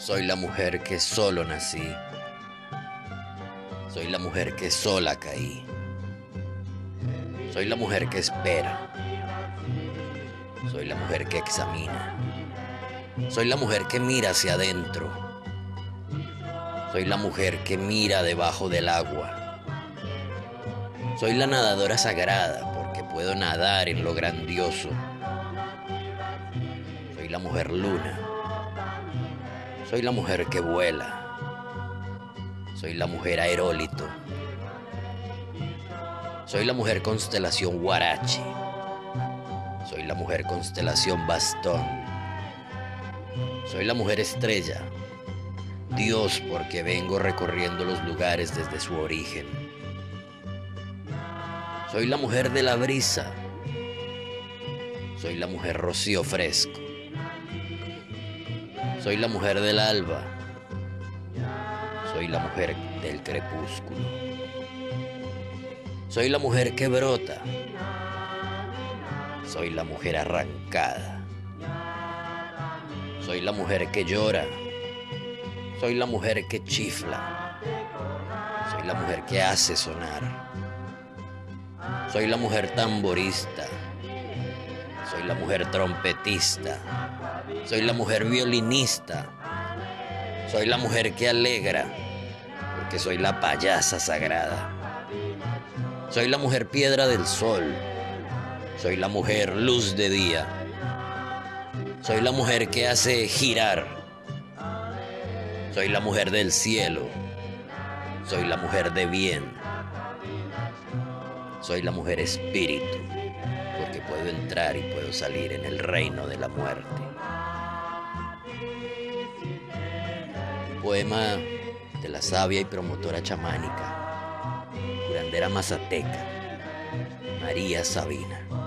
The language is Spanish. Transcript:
Soy la mujer que solo nací. Soy la mujer que sola caí. Soy la mujer que espera. Soy la mujer que examina. Soy la mujer que mira hacia adentro. Soy la mujer que mira debajo del agua. Soy la nadadora sagrada porque puedo nadar en lo grandioso. Soy la mujer luna. Soy la mujer que vuela. Soy la mujer aerólito. Soy la mujer constelación Guarachi. Soy la mujer constelación Bastón. Soy la mujer estrella. Dios porque vengo recorriendo los lugares desde su origen. Soy la mujer de la brisa. Soy la mujer rocío fresco. Soy la mujer del alba. Soy la mujer del crepúsculo. Soy la mujer que brota. Soy la mujer arrancada. Soy la mujer que llora. Soy la mujer que chifla. Soy la mujer que hace sonar. Soy la mujer tamborista. Soy la mujer trompetista. Soy la mujer violinista. Soy la mujer que alegra, porque soy la payasa sagrada. Soy la mujer piedra del sol. Soy la mujer luz de día. Soy la mujer que hace girar. Soy la mujer del cielo. Soy la mujer de bien. Soy la mujer espíritu, porque puedo entrar y puedo salir en el reino de la muerte. Poema de la sabia y promotora chamánica, curandera mazateca, María Sabina.